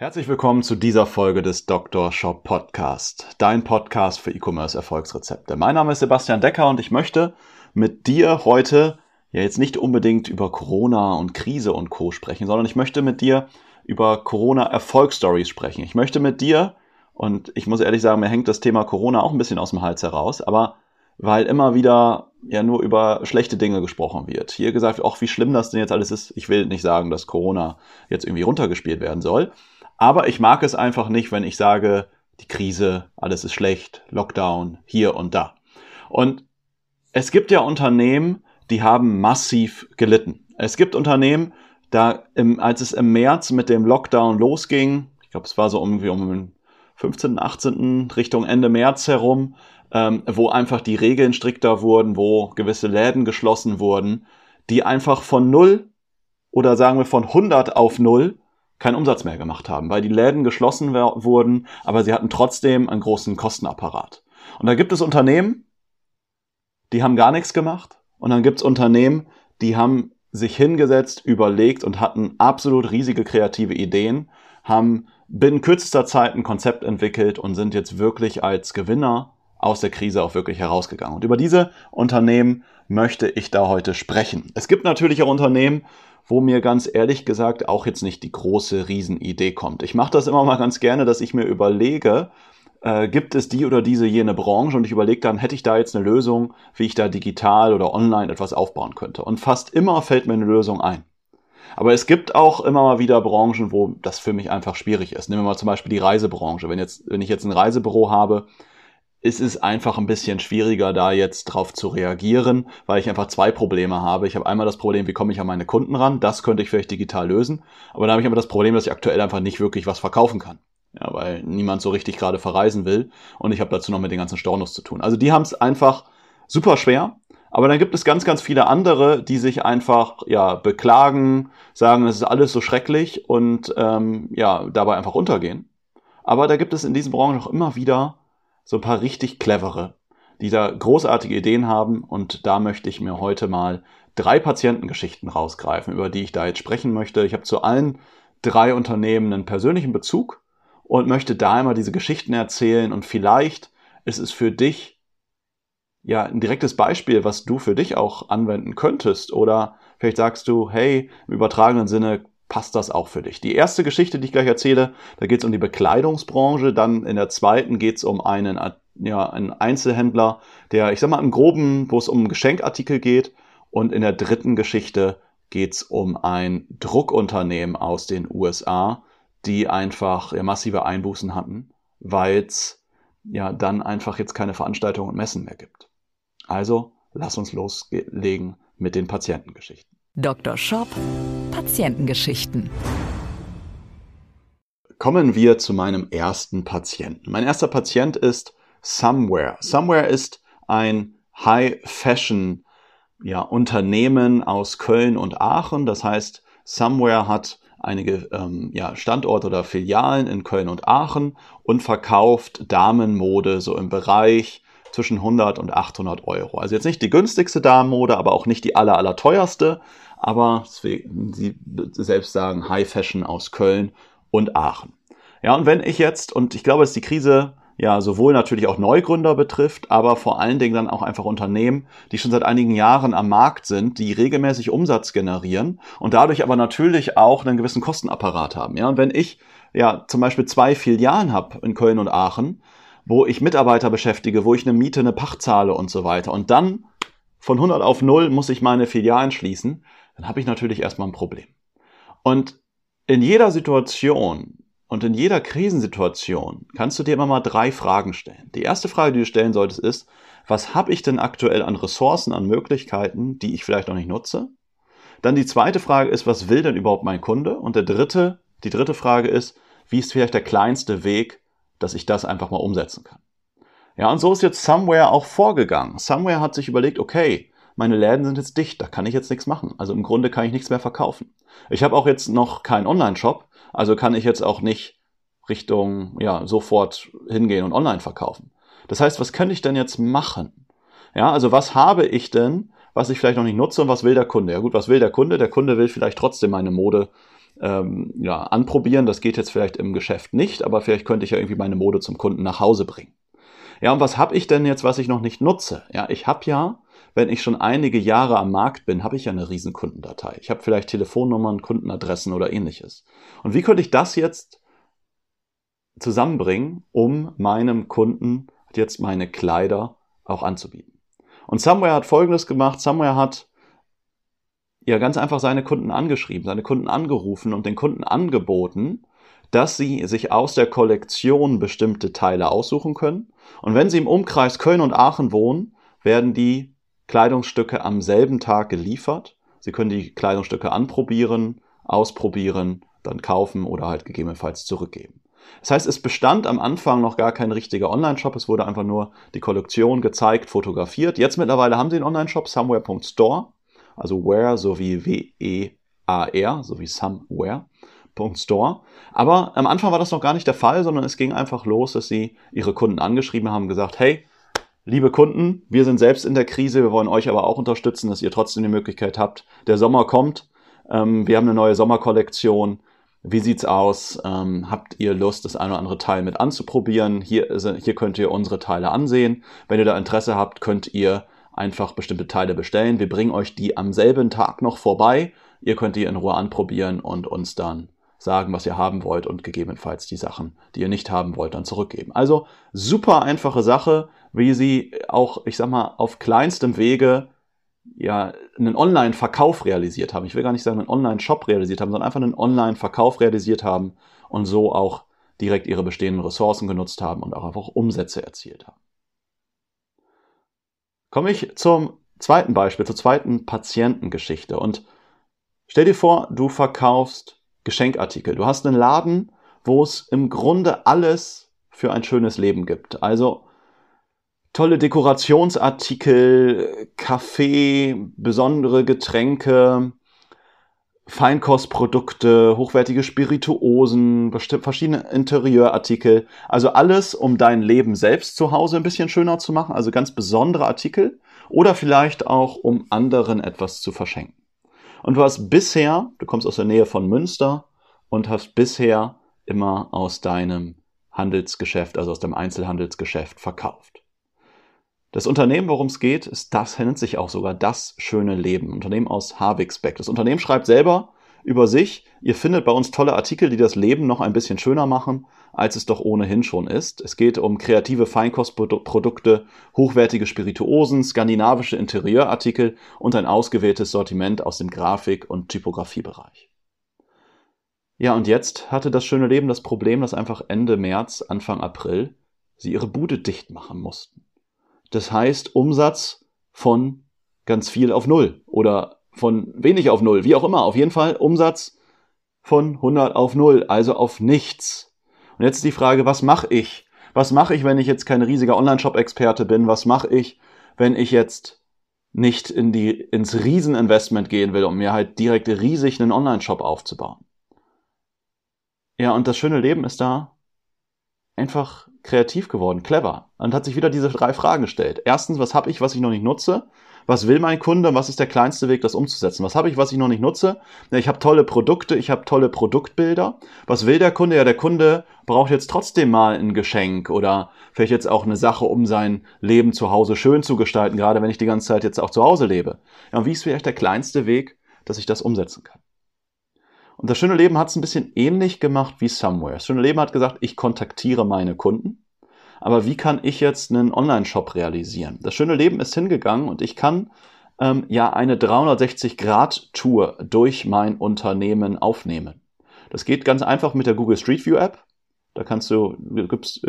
Herzlich willkommen zu dieser Folge des Dr. Shop Podcast, dein Podcast für E-Commerce Erfolgsrezepte. Mein Name ist Sebastian Decker und ich möchte mit dir heute ja jetzt nicht unbedingt über Corona und Krise und Co sprechen, sondern ich möchte mit dir über Corona Erfolgsstories sprechen. Ich möchte mit dir und ich muss ehrlich sagen, mir hängt das Thema Corona auch ein bisschen aus dem Hals heraus, aber weil immer wieder ja nur über schlechte Dinge gesprochen wird. Hier gesagt, auch wie schlimm das denn jetzt alles ist. Ich will nicht sagen, dass Corona jetzt irgendwie runtergespielt werden soll, aber ich mag es einfach nicht, wenn ich sage, die Krise, alles ist schlecht, Lockdown, hier und da. Und es gibt ja Unternehmen, die haben massiv gelitten. Es gibt Unternehmen, da im, als es im März mit dem Lockdown losging, ich glaube, es war so irgendwie um den 15., 18. Richtung Ende März herum, ähm, wo einfach die Regeln strikter wurden, wo gewisse Läden geschlossen wurden, die einfach von null oder sagen wir von 100 auf null keinen Umsatz mehr gemacht haben, weil die Läden geschlossen wurden, aber sie hatten trotzdem einen großen Kostenapparat. Und da gibt es Unternehmen, die haben gar nichts gemacht und dann gibt es Unternehmen, die haben sich hingesetzt, überlegt und hatten absolut riesige kreative Ideen, haben binnen kürzester Zeit ein Konzept entwickelt und sind jetzt wirklich als Gewinner aus der Krise auch wirklich herausgegangen. Und über diese Unternehmen möchte ich da heute sprechen. Es gibt natürlich auch Unternehmen, wo mir ganz ehrlich gesagt auch jetzt nicht die große Riesenidee kommt. Ich mache das immer mal ganz gerne, dass ich mir überlege, äh, gibt es die oder diese jene Branche und ich überlege dann, hätte ich da jetzt eine Lösung, wie ich da digital oder online etwas aufbauen könnte. Und fast immer fällt mir eine Lösung ein. Aber es gibt auch immer mal wieder Branchen, wo das für mich einfach schwierig ist. Nehmen wir mal zum Beispiel die Reisebranche. Wenn, jetzt, wenn ich jetzt ein Reisebüro habe, ist es einfach ein bisschen schwieriger, da jetzt drauf zu reagieren, weil ich einfach zwei Probleme habe. Ich habe einmal das Problem, wie komme ich an meine Kunden ran? Das könnte ich vielleicht digital lösen. Aber dann habe ich aber das Problem, dass ich aktuell einfach nicht wirklich was verkaufen kann. Ja, weil niemand so richtig gerade verreisen will. Und ich habe dazu noch mit den ganzen Stornos zu tun. Also die haben es einfach super schwer. Aber dann gibt es ganz, ganz viele andere, die sich einfach ja beklagen, sagen, es ist alles so schrecklich und ähm, ja dabei einfach untergehen. Aber da gibt es in diesen Branchen auch immer wieder so ein paar richtig clevere, die da großartige Ideen haben. Und da möchte ich mir heute mal drei Patientengeschichten rausgreifen, über die ich da jetzt sprechen möchte. Ich habe zu allen drei Unternehmen einen persönlichen Bezug und möchte da immer diese Geschichten erzählen. Und vielleicht ist es für dich ja ein direktes Beispiel, was du für dich auch anwenden könntest. Oder vielleicht sagst du, hey, im übertragenen Sinne passt das auch für dich. Die erste Geschichte, die ich gleich erzähle, da geht es um die Bekleidungsbranche, dann in der zweiten geht es um einen, ja, einen Einzelhändler, der, ich sag mal, im groben, wo es um Geschenkartikel geht und in der dritten Geschichte geht es um ein Druckunternehmen aus den USA, die einfach ja, massive Einbußen hatten, weil es ja dann einfach jetzt keine Veranstaltungen und Messen mehr gibt. Also lass uns loslegen mit den Patientengeschichten. Dr. Shop Patientengeschichten. Kommen wir zu meinem ersten Patienten. Mein erster Patient ist Somewhere. Somewhere ist ein High-Fashion ja, Unternehmen aus Köln und Aachen. Das heißt, Somewhere hat einige ähm, ja, Standorte oder Filialen in Köln und Aachen und verkauft Damenmode so im Bereich zwischen 100 und 800 Euro. Also jetzt nicht die günstigste Damenmode, aber auch nicht die aller, aller teuerste, aber sie selbst sagen High Fashion aus Köln und Aachen. Ja, und wenn ich jetzt, und ich glaube, dass die Krise ja sowohl natürlich auch Neugründer betrifft, aber vor allen Dingen dann auch einfach Unternehmen, die schon seit einigen Jahren am Markt sind, die regelmäßig Umsatz generieren und dadurch aber natürlich auch einen gewissen Kostenapparat haben. Ja, und wenn ich ja zum Beispiel zwei Filialen habe in Köln und Aachen, wo ich Mitarbeiter beschäftige, wo ich eine Miete, eine Pacht zahle und so weiter und dann von 100 auf 0 muss ich meine Filialen schließen, dann habe ich natürlich erstmal ein Problem. Und in jeder Situation, und in jeder Krisensituation kannst du dir immer mal drei Fragen stellen. Die erste Frage, die du stellen solltest, ist, was habe ich denn aktuell an Ressourcen, an Möglichkeiten, die ich vielleicht noch nicht nutze? Dann die zweite Frage ist, was will denn überhaupt mein Kunde? Und der dritte, die dritte Frage ist, wie ist vielleicht der kleinste Weg, dass ich das einfach mal umsetzen kann. Ja, und so ist jetzt Somewhere auch vorgegangen. Somewhere hat sich überlegt, okay, meine Läden sind jetzt dicht, da kann ich jetzt nichts machen. Also im Grunde kann ich nichts mehr verkaufen. Ich habe auch jetzt noch keinen Online-Shop, also kann ich jetzt auch nicht Richtung, ja, sofort hingehen und online verkaufen. Das heißt, was könnte ich denn jetzt machen? Ja, also was habe ich denn, was ich vielleicht noch nicht nutze und was will der Kunde? Ja gut, was will der Kunde? Der Kunde will vielleicht trotzdem meine Mode ähm, ja, anprobieren. Das geht jetzt vielleicht im Geschäft nicht, aber vielleicht könnte ich ja irgendwie meine Mode zum Kunden nach Hause bringen. Ja, und was habe ich denn jetzt, was ich noch nicht nutze? Ja, ich habe ja, wenn ich schon einige Jahre am Markt bin, habe ich ja eine riesen Kundendatei. Ich habe vielleicht Telefonnummern, Kundenadressen oder ähnliches. Und wie könnte ich das jetzt zusammenbringen, um meinem Kunden jetzt meine Kleider auch anzubieten? Und Somewhere hat Folgendes gemacht. Somewhere hat ja ganz einfach seine Kunden angeschrieben, seine Kunden angerufen und den Kunden angeboten, dass sie sich aus der Kollektion bestimmte Teile aussuchen können. Und wenn sie im Umkreis Köln und Aachen wohnen, werden die Kleidungsstücke am selben Tag geliefert. Sie können die Kleidungsstücke anprobieren, ausprobieren, dann kaufen oder halt gegebenenfalls zurückgeben. Das heißt, es bestand am Anfang noch gar kein richtiger Online-Shop. Es wurde einfach nur die Kollektion gezeigt, fotografiert. Jetzt mittlerweile haben sie einen Online-Shop, somewhere.store, also where sowie W-E-A-R, sowie somewhere. Store. Aber am Anfang war das noch gar nicht der Fall, sondern es ging einfach los, dass sie ihre Kunden angeschrieben haben, gesagt, hey, liebe Kunden, wir sind selbst in der Krise, wir wollen euch aber auch unterstützen, dass ihr trotzdem die Möglichkeit habt. Der Sommer kommt, ähm, wir haben eine neue Sommerkollektion. Wie sieht's aus? Ähm, habt ihr Lust, das eine oder andere Teil mit anzuprobieren? Hier, hier könnt ihr unsere Teile ansehen. Wenn ihr da Interesse habt, könnt ihr einfach bestimmte Teile bestellen. Wir bringen euch die am selben Tag noch vorbei. Ihr könnt die in Ruhe anprobieren und uns dann sagen, was ihr haben wollt und gegebenenfalls die Sachen, die ihr nicht haben wollt, dann zurückgeben. Also super einfache Sache, wie sie auch, ich sag mal, auf kleinstem Wege ja einen Online-Verkauf realisiert haben. Ich will gar nicht sagen, einen Online-Shop realisiert haben, sondern einfach einen Online-Verkauf realisiert haben und so auch direkt ihre bestehenden Ressourcen genutzt haben und auch einfach Umsätze erzielt haben. Komme ich zum zweiten Beispiel, zur zweiten Patientengeschichte und stell dir vor, du verkaufst Geschenkartikel. Du hast einen Laden, wo es im Grunde alles für ein schönes Leben gibt. Also tolle Dekorationsartikel, Kaffee, besondere Getränke, Feinkostprodukte, hochwertige Spirituosen, verschiedene Interieurartikel. Also alles, um dein Leben selbst zu Hause ein bisschen schöner zu machen. Also ganz besondere Artikel. Oder vielleicht auch, um anderen etwas zu verschenken. Und du hast bisher, du kommst aus der Nähe von Münster und hast bisher immer aus deinem Handelsgeschäft, also aus deinem Einzelhandelsgeschäft verkauft. Das Unternehmen, worum es geht, ist das, nennt sich auch sogar das schöne Leben. Unternehmen aus Havixbeck. Das Unternehmen schreibt selber über sich, ihr findet bei uns tolle Artikel, die das Leben noch ein bisschen schöner machen, als es doch ohnehin schon ist. Es geht um kreative Feinkostprodukte, hochwertige Spirituosen, skandinavische Interieurartikel und ein ausgewähltes Sortiment aus dem Grafik- und Typografiebereich. Ja, und jetzt hatte das schöne Leben das Problem, dass einfach Ende März, Anfang April sie ihre Bude dicht machen mussten. Das heißt Umsatz von ganz viel auf Null oder von wenig auf Null, wie auch immer. Auf jeden Fall Umsatz von 100 auf Null, also auf nichts. Und jetzt ist die Frage, was mache ich? Was mache ich, wenn ich jetzt kein riesiger Online-Shop-Experte bin? Was mache ich, wenn ich jetzt nicht in die, ins Rieseninvestment gehen will, um mir halt direkt riesig einen Online-Shop aufzubauen? Ja, und das schöne Leben ist da einfach kreativ geworden, clever. Und hat sich wieder diese drei Fragen gestellt. Erstens, was habe ich, was ich noch nicht nutze? Was will mein Kunde? Was ist der kleinste Weg, das umzusetzen? Was habe ich, was ich noch nicht nutze? Ich habe tolle Produkte, ich habe tolle Produktbilder. Was will der Kunde? Ja, der Kunde braucht jetzt trotzdem mal ein Geschenk oder vielleicht jetzt auch eine Sache, um sein Leben zu Hause schön zu gestalten, gerade wenn ich die ganze Zeit jetzt auch zu Hause lebe. Ja, und wie ist vielleicht der kleinste Weg, dass ich das umsetzen kann? Und das schöne Leben hat es ein bisschen ähnlich gemacht wie Somewhere. Das schöne Leben hat gesagt, ich kontaktiere meine Kunden aber wie kann ich jetzt einen Online-Shop realisieren? Das schöne Leben ist hingegangen und ich kann ähm, ja eine 360-Grad-Tour durch mein Unternehmen aufnehmen. Das geht ganz einfach mit der Google Street View App. Da kannst du, du gibst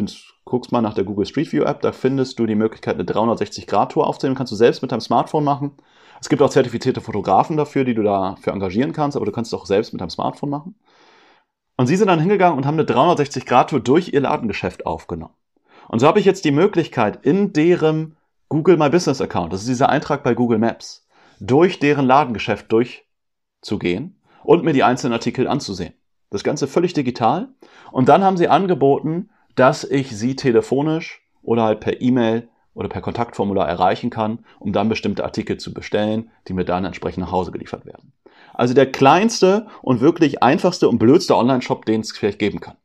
guckst mal nach der Google Street View App, da findest du die Möglichkeit, eine 360-Grad-Tour aufzunehmen. Kannst du selbst mit deinem Smartphone machen. Es gibt auch zertifizierte Fotografen dafür, die du dafür engagieren kannst, aber du kannst es auch selbst mit deinem Smartphone machen. Und sie sind dann hingegangen und haben eine 360-Grad-Tour durch ihr Ladengeschäft aufgenommen. Und so habe ich jetzt die Möglichkeit, in deren Google My Business Account, das ist dieser Eintrag bei Google Maps, durch deren Ladengeschäft durchzugehen und mir die einzelnen Artikel anzusehen. Das Ganze völlig digital. Und dann haben sie angeboten, dass ich sie telefonisch oder halt per E-Mail oder per Kontaktformular erreichen kann, um dann bestimmte Artikel zu bestellen, die mir dann entsprechend nach Hause geliefert werden. Also der kleinste und wirklich einfachste und blödste Online-Shop, den es vielleicht geben kann.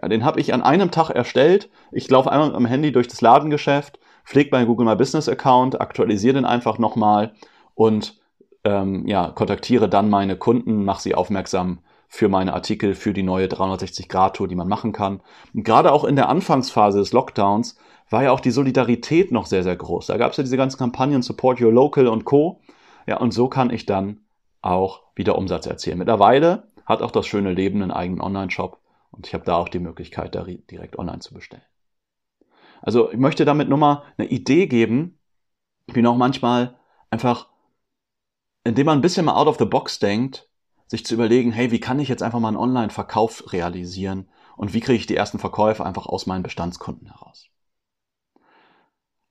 Ja, den habe ich an einem Tag erstellt. Ich laufe einmal am Handy durch das Ladengeschäft, pflege meinen Google My Business Account, aktualisiere den einfach nochmal und ähm, ja, kontaktiere dann meine Kunden, mache sie aufmerksam für meine Artikel, für die neue 360-Grad-Tour, die man machen kann. Und gerade auch in der Anfangsphase des Lockdowns war ja auch die Solidarität noch sehr, sehr groß. Da gab es ja diese ganzen Kampagnen Support Your Local und Co. Ja, und so kann ich dann auch wieder Umsatz erzielen. Mittlerweile hat auch das schöne Leben einen eigenen Online-Shop und ich habe da auch die Möglichkeit, da direkt online zu bestellen. Also ich möchte damit nur mal eine Idee geben, wie noch manchmal einfach, indem man ein bisschen mal out of the box denkt, sich zu überlegen, hey, wie kann ich jetzt einfach mal einen Online-Verkauf realisieren und wie kriege ich die ersten Verkäufe einfach aus meinen Bestandskunden heraus.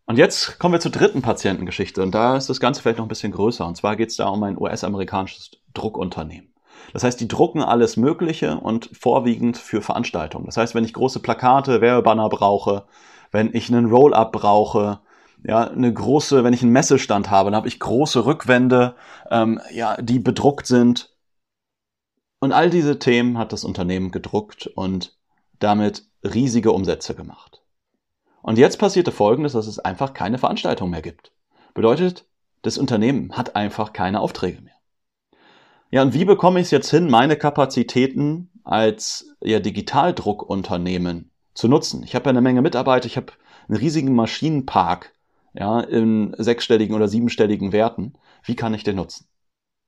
Und jetzt kommen wir zur dritten Patientengeschichte und da ist das Ganze vielleicht noch ein bisschen größer. Und zwar geht es da um ein US-amerikanisches Druckunternehmen. Das heißt, die drucken alles Mögliche und vorwiegend für Veranstaltungen. Das heißt, wenn ich große Plakate, Werbebanner brauche, wenn ich einen Roll-up brauche, ja, eine große, wenn ich einen Messestand habe, dann habe ich große Rückwände, ähm, ja, die bedruckt sind. Und all diese Themen hat das Unternehmen gedruckt und damit riesige Umsätze gemacht. Und jetzt passierte Folgendes, dass es einfach keine Veranstaltung mehr gibt. Bedeutet, das Unternehmen hat einfach keine Aufträge mehr. Ja, und wie bekomme ich es jetzt hin, meine Kapazitäten als ja, Digitaldruckunternehmen zu nutzen? Ich habe ja eine Menge Mitarbeiter, ich habe einen riesigen Maschinenpark ja, in sechsstelligen oder siebenstelligen Werten. Wie kann ich den nutzen?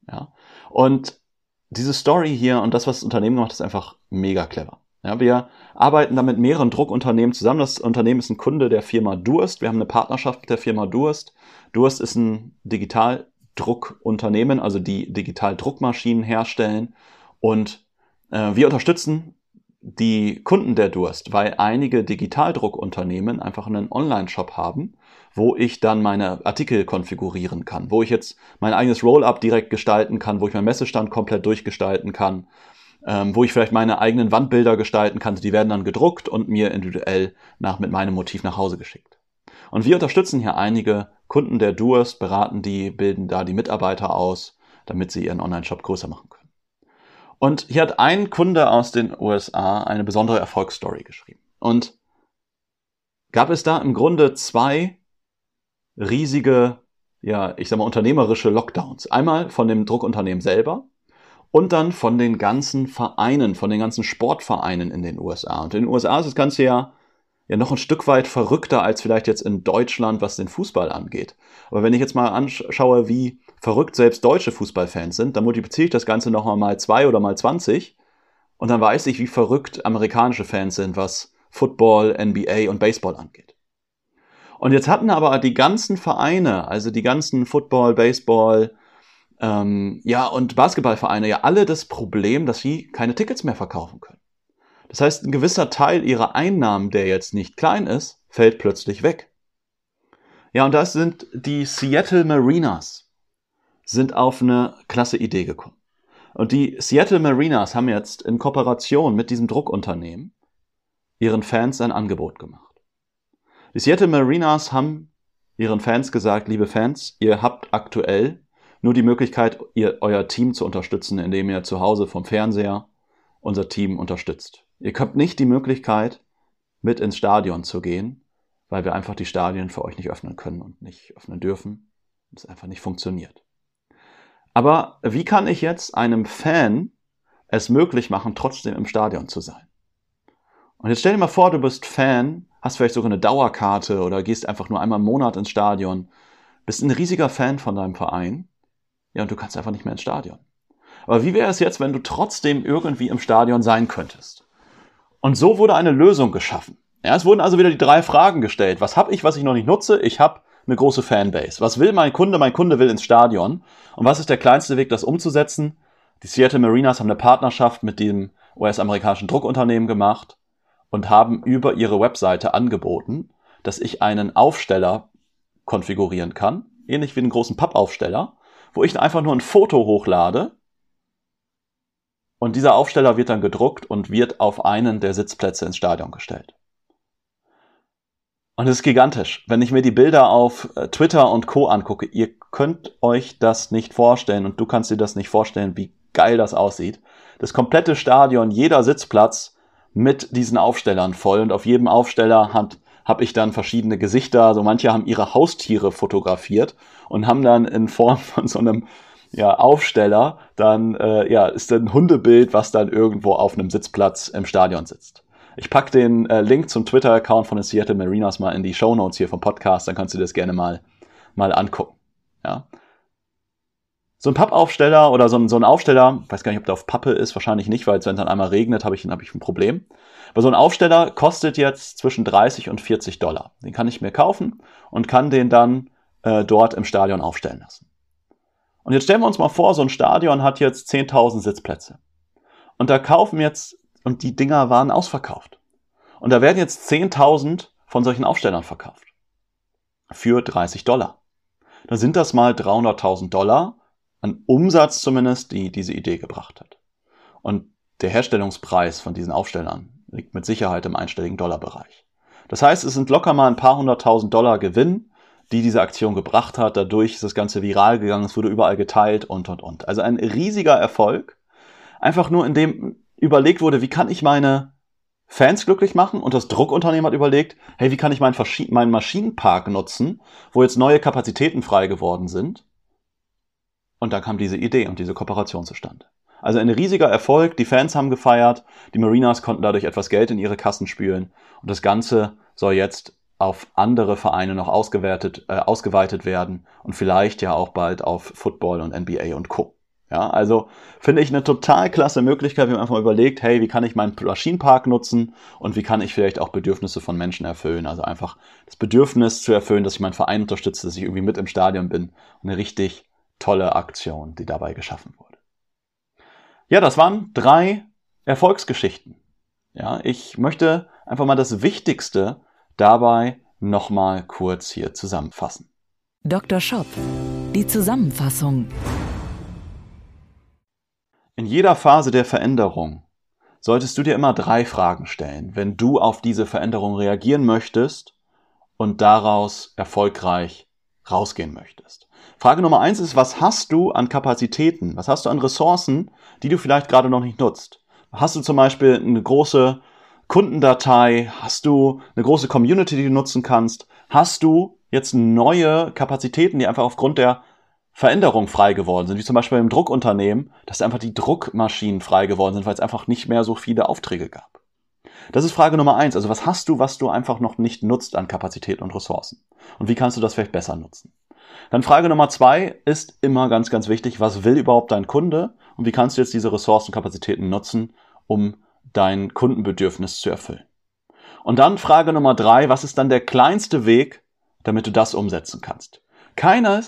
Ja, und diese Story hier und das, was das Unternehmen macht, ist einfach mega clever. Ja, wir arbeiten da mit mehreren Druckunternehmen zusammen. Das Unternehmen ist ein Kunde der Firma Durst. Wir haben eine Partnerschaft mit der Firma Durst. Durst ist ein Digitaldruckunternehmen, also die Digitaldruckmaschinen herstellen. Und äh, wir unterstützen die Kunden der Durst, weil einige Digitaldruckunternehmen einfach einen Online-Shop haben, wo ich dann meine Artikel konfigurieren kann, wo ich jetzt mein eigenes Roll-up direkt gestalten kann, wo ich meinen Messestand komplett durchgestalten kann, ähm, wo ich vielleicht meine eigenen Wandbilder gestalten kann. Die werden dann gedruckt und mir individuell nach, mit meinem Motiv nach Hause geschickt. Und wir unterstützen hier einige Kunden der Durst, beraten die, bilden da die Mitarbeiter aus, damit sie ihren Online-Shop größer machen können. Und hier hat ein Kunde aus den USA eine besondere Erfolgsstory geschrieben. Und gab es da im Grunde zwei riesige, ja, ich sag mal, unternehmerische Lockdowns. Einmal von dem Druckunternehmen selber und dann von den ganzen Vereinen, von den ganzen Sportvereinen in den USA. Und in den USA ist das Ganze ja, ja noch ein Stück weit verrückter als vielleicht jetzt in Deutschland, was den Fußball angeht. Aber wenn ich jetzt mal anschaue, wie verrückt selbst deutsche Fußballfans sind, dann multipliziere ich das Ganze nochmal mal zwei oder mal 20 und dann weiß ich, wie verrückt amerikanische Fans sind, was Football, NBA und Baseball angeht. Und jetzt hatten aber die ganzen Vereine, also die ganzen Football, Baseball, ähm, ja, und Basketballvereine ja alle das Problem, dass sie keine Tickets mehr verkaufen können. Das heißt, ein gewisser Teil ihrer Einnahmen, der jetzt nicht klein ist, fällt plötzlich weg. Ja, und das sind die Seattle Marinas, sind auf eine klasse Idee gekommen. Und die Seattle Marinas haben jetzt in Kooperation mit diesem Druckunternehmen ihren Fans ein Angebot gemacht. Die Seattle Marinas haben ihren Fans gesagt, liebe Fans, ihr habt aktuell nur die Möglichkeit, ihr, euer Team zu unterstützen, indem ihr zu Hause vom Fernseher unser Team unterstützt. Ihr habt nicht die Möglichkeit, mit ins Stadion zu gehen, weil wir einfach die Stadien für euch nicht öffnen können und nicht öffnen dürfen. Es einfach nicht funktioniert. Aber wie kann ich jetzt einem Fan es möglich machen, trotzdem im Stadion zu sein? Und jetzt stell dir mal vor, du bist Fan, hast vielleicht sogar eine Dauerkarte oder gehst einfach nur einmal im Monat ins Stadion, bist ein riesiger Fan von deinem Verein ja, und du kannst einfach nicht mehr ins Stadion. Aber wie wäre es jetzt, wenn du trotzdem irgendwie im Stadion sein könntest? Und so wurde eine Lösung geschaffen. Ja, es wurden also wieder die drei Fragen gestellt. Was habe ich, was ich noch nicht nutze? Ich habe eine große Fanbase. Was will mein Kunde? Mein Kunde will ins Stadion. Und was ist der kleinste Weg, das umzusetzen? Die Seattle Marinas haben eine Partnerschaft mit dem US-amerikanischen Druckunternehmen gemacht und haben über ihre Webseite angeboten, dass ich einen Aufsteller konfigurieren kann, ähnlich wie einen großen Pappaufsteller, wo ich einfach nur ein Foto hochlade und dieser Aufsteller wird dann gedruckt und wird auf einen der Sitzplätze ins Stadion gestellt. Und es ist gigantisch. Wenn ich mir die Bilder auf äh, Twitter und Co. angucke, ihr könnt euch das nicht vorstellen und du kannst dir das nicht vorstellen, wie geil das aussieht. Das komplette Stadion, jeder Sitzplatz mit diesen Aufstellern voll und auf jedem Aufsteller hat habe ich dann verschiedene Gesichter. Also manche haben ihre Haustiere fotografiert und haben dann in Form von so einem ja, Aufsteller dann äh, ja ist ein Hundebild, was dann irgendwo auf einem Sitzplatz im Stadion sitzt. Ich pack den äh, Link zum Twitter-Account von den Seattle Marinas mal in die Show Notes hier vom Podcast, dann kannst du dir das gerne mal mal angucken. Ja. So ein Pappaufsteller oder so ein, so ein Aufsteller, weiß gar nicht, ob der auf Pappe ist, wahrscheinlich nicht, weil wenn es dann einmal regnet, habe ich, hab ich ein Problem. Aber so ein Aufsteller kostet jetzt zwischen 30 und 40 Dollar. Den kann ich mir kaufen und kann den dann äh, dort im Stadion aufstellen lassen. Und jetzt stellen wir uns mal vor, so ein Stadion hat jetzt 10.000 Sitzplätze. Und da kaufen jetzt, und die Dinger waren ausverkauft. Und da werden jetzt 10.000 von solchen Aufstellern verkauft. Für 30 Dollar. Da sind das mal 300.000 Dollar an Umsatz zumindest, die diese Idee gebracht hat. Und der Herstellungspreis von diesen Aufstellern liegt mit Sicherheit im einstelligen Dollarbereich. Das heißt, es sind locker mal ein paar hunderttausend Dollar Gewinn, die diese Aktion gebracht hat. Dadurch ist das Ganze viral gegangen, es wurde überall geteilt und, und, und. Also ein riesiger Erfolg. Einfach nur, indem überlegt wurde, wie kann ich meine Fans glücklich machen und das Druckunternehmen hat überlegt, hey, wie kann ich meinen, meinen Maschinenpark nutzen, wo jetzt neue Kapazitäten frei geworden sind. Und da kam diese Idee und diese Kooperation zustande. Also ein riesiger Erfolg, die Fans haben gefeiert, die Marinas konnten dadurch etwas Geld in ihre Kassen spülen und das Ganze soll jetzt auf andere Vereine noch ausgewertet, äh, ausgeweitet werden und vielleicht ja auch bald auf Football und NBA und Co. Ja, also finde ich eine total klasse Möglichkeit, wie man einfach mal überlegt, hey, wie kann ich meinen Maschinenpark nutzen und wie kann ich vielleicht auch Bedürfnisse von Menschen erfüllen? Also einfach das Bedürfnis zu erfüllen, dass ich meinen Verein unterstütze, dass ich irgendwie mit im Stadion bin. Eine richtig tolle Aktion, die dabei geschaffen wurde. Ja, das waren drei Erfolgsgeschichten. Ja, ich möchte einfach mal das Wichtigste dabei nochmal kurz hier zusammenfassen. Dr. Shop, die Zusammenfassung. In jeder Phase der Veränderung solltest du dir immer drei Fragen stellen, wenn du auf diese Veränderung reagieren möchtest und daraus erfolgreich rausgehen möchtest. Frage Nummer eins ist, was hast du an Kapazitäten? Was hast du an Ressourcen, die du vielleicht gerade noch nicht nutzt? Hast du zum Beispiel eine große Kundendatei? Hast du eine große Community, die du nutzen kannst? Hast du jetzt neue Kapazitäten, die einfach aufgrund der Veränderung frei geworden sind, wie zum Beispiel im Druckunternehmen, dass einfach die Druckmaschinen frei geworden sind, weil es einfach nicht mehr so viele Aufträge gab. Das ist Frage Nummer eins. Also was hast du, was du einfach noch nicht nutzt an Kapazität und Ressourcen? Und wie kannst du das vielleicht besser nutzen? Dann Frage Nummer zwei ist immer ganz, ganz wichtig, was will überhaupt dein Kunde und wie kannst du jetzt diese Ressourcenkapazitäten nutzen, um dein Kundenbedürfnis zu erfüllen. Und dann Frage Nummer drei, was ist dann der kleinste Weg, damit du das umsetzen kannst? Keiner,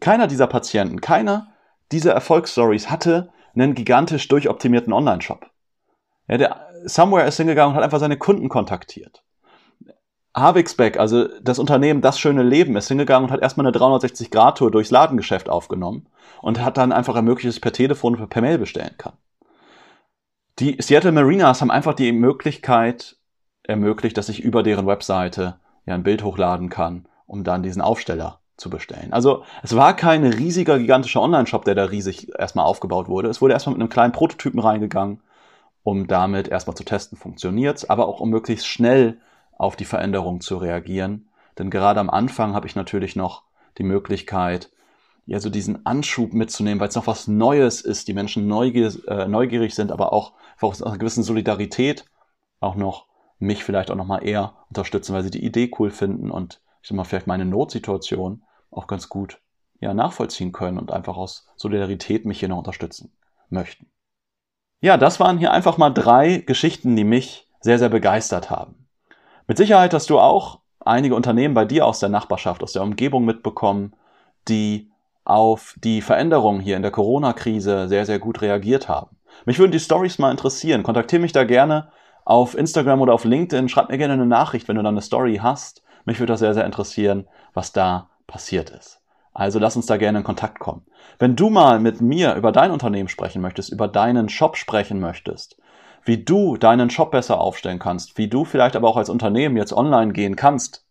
keiner dieser Patienten, keiner dieser Erfolgsstories hatte einen gigantisch durchoptimierten Online-Shop. Ja, der Somewhere ist hingegangen und hat einfach seine Kunden kontaktiert. Havixbeck, also das Unternehmen Das Schöne Leben, ist hingegangen und hat erstmal eine 360-Grad-Tour durchs Ladengeschäft aufgenommen und hat dann einfach ermöglicht, dass ich per Telefon oder per Mail bestellen kann. Die Seattle Marinas haben einfach die Möglichkeit ermöglicht, dass ich über deren Webseite ja ein Bild hochladen kann, um dann diesen Aufsteller zu bestellen. Also es war kein riesiger, gigantischer Online-Shop, der da riesig erstmal aufgebaut wurde. Es wurde erstmal mit einem kleinen Prototypen reingegangen, um damit erstmal zu testen, funktioniert's, aber auch um möglichst schnell auf die Veränderung zu reagieren. Denn gerade am Anfang habe ich natürlich noch die Möglichkeit, ja, so diesen Anschub mitzunehmen, weil es noch was Neues ist, die Menschen neugierig, äh, neugierig sind, aber auch aus einer gewissen Solidarität auch noch mich vielleicht auch noch mal eher unterstützen, weil sie die Idee cool finden und ich sag mal, vielleicht meine Notsituation auch ganz gut ja, nachvollziehen können und einfach aus Solidarität mich hier noch unterstützen möchten. Ja, das waren hier einfach mal drei Geschichten, die mich sehr, sehr begeistert haben. Mit Sicherheit hast du auch einige Unternehmen bei dir aus der Nachbarschaft, aus der Umgebung mitbekommen, die auf die Veränderungen hier in der Corona-Krise sehr, sehr gut reagiert haben. Mich würden die Stories mal interessieren. Kontaktiere mich da gerne auf Instagram oder auf LinkedIn. Schreib mir gerne eine Nachricht, wenn du dann eine Story hast. Mich würde das sehr, sehr interessieren, was da passiert ist. Also lass uns da gerne in Kontakt kommen. Wenn du mal mit mir über dein Unternehmen sprechen möchtest, über deinen Shop sprechen möchtest, wie du deinen Shop besser aufstellen kannst, wie du vielleicht aber auch als Unternehmen jetzt online gehen kannst,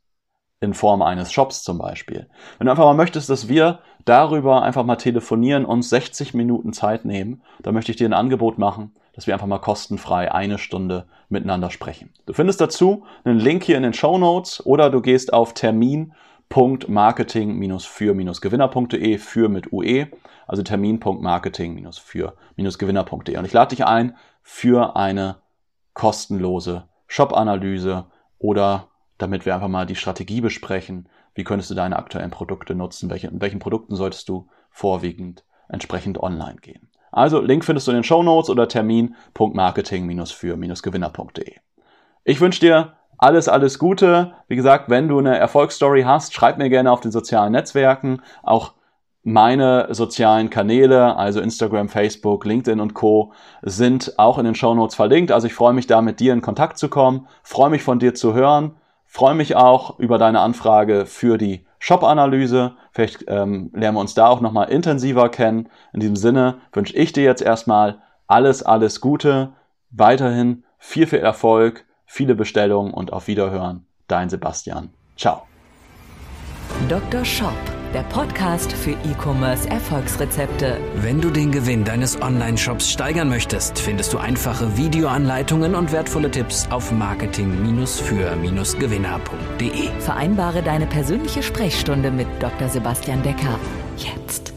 in Form eines Shops zum Beispiel. Wenn du einfach mal möchtest, dass wir darüber einfach mal telefonieren, uns 60 Minuten Zeit nehmen, dann möchte ich dir ein Angebot machen, dass wir einfach mal kostenfrei eine Stunde miteinander sprechen. Du findest dazu einen Link hier in den Show Notes oder du gehst auf termin.marketing-für-gewinner.de für mit UE, also termin.marketing-für-gewinner.de. Und ich lade dich ein für eine kostenlose Shop-Analyse oder damit wir einfach mal die Strategie besprechen. Wie könntest du deine aktuellen Produkte nutzen? Welche, in welchen Produkten solltest du vorwiegend entsprechend online gehen? Also, Link findest du in den Show Notes oder termin.marketing-für-gewinner.de. Ich wünsche dir alles, alles Gute. Wie gesagt, wenn du eine Erfolgsstory hast, schreib mir gerne auf den sozialen Netzwerken. Auch meine sozialen Kanäle, also Instagram, Facebook, LinkedIn und Co, sind auch in den Show Notes verlinkt. Also ich freue mich da mit dir in Kontakt zu kommen, freue mich von dir zu hören Freue mich auch über deine Anfrage für die Shop-Analyse. Vielleicht ähm, lernen wir uns da auch nochmal intensiver kennen. In diesem Sinne wünsche ich dir jetzt erstmal alles, alles Gute, weiterhin viel, viel Erfolg, viele Bestellungen und auf Wiederhören. Dein Sebastian. Ciao. Dr. Shop der Podcast für E-Commerce Erfolgsrezepte. Wenn du den Gewinn deines Online-Shops steigern möchtest, findest du einfache Videoanleitungen und wertvolle Tipps auf marketing-für-gewinner.de. Vereinbare deine persönliche Sprechstunde mit Dr. Sebastian Decker jetzt.